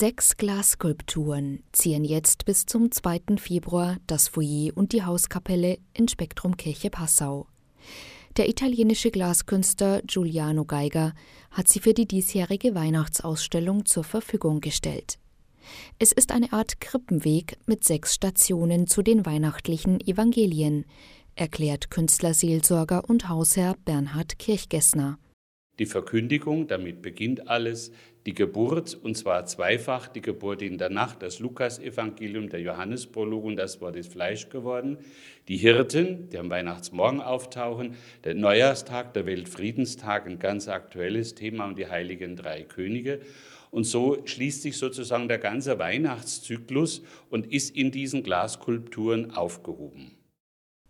Sechs Glasskulpturen ziehen jetzt bis zum 2. Februar das Foyer und die Hauskapelle in Spektrum Kirche Passau. Der italienische Glaskünstler Giuliano Geiger hat sie für die diesjährige Weihnachtsausstellung zur Verfügung gestellt. Es ist eine Art Krippenweg mit sechs Stationen zu den weihnachtlichen Evangelien, erklärt Künstlerseelsorger und Hausherr Bernhard Kirchgessner. Die Verkündigung, damit beginnt alles, die Geburt, und zwar zweifach, die Geburt in der Nacht, das Lukasevangelium, der Johannesprolog und das Wort ist Fleisch geworden, die Hirten, die am Weihnachtsmorgen auftauchen, der Neujahrstag, der Weltfriedenstag, ein ganz aktuelles Thema und die heiligen drei Könige. Und so schließt sich sozusagen der ganze Weihnachtszyklus und ist in diesen Glasskulpturen aufgehoben.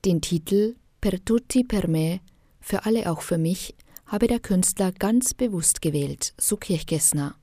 Den Titel Per tutti per me, für alle auch für mich, habe der Künstler ganz bewusst gewählt, so Kirchgessner.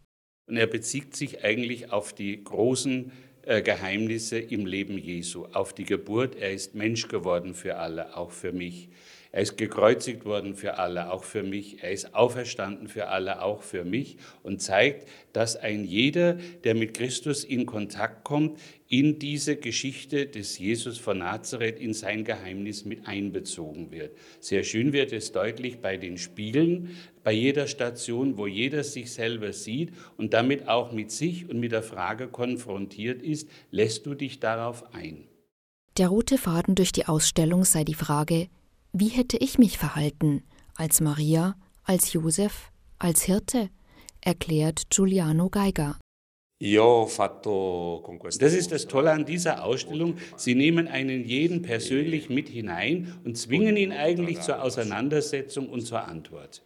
Und er bezieht sich eigentlich auf die großen äh, Geheimnisse im Leben Jesu, auf die Geburt. Er ist Mensch geworden für alle, auch für mich. Er ist gekreuzigt worden für alle, auch für mich. Er ist auferstanden für alle, auch für mich und zeigt, dass ein jeder, der mit Christus in Kontakt kommt, in diese Geschichte des Jesus von Nazareth, in sein Geheimnis mit einbezogen wird. Sehr schön wird es deutlich bei den Spiegeln, bei jeder Station, wo jeder sich selber sieht und damit auch mit sich und mit der Frage konfrontiert ist, lässt du dich darauf ein? Der rote Faden durch die Ausstellung sei die Frage, wie hätte ich mich verhalten als Maria, als Josef, als Hirte? erklärt Giuliano Geiger. Das ist das Tolle an dieser Ausstellung. Sie nehmen einen jeden persönlich mit hinein und zwingen ihn eigentlich zur Auseinandersetzung und zur Antwort.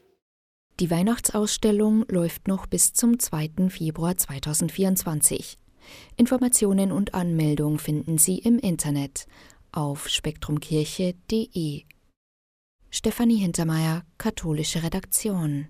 Die Weihnachtsausstellung läuft noch bis zum 2. Februar 2024. Informationen und Anmeldung finden Sie im Internet auf spektrumkirche.de. Stefanie Hintermeier, Katholische Redaktion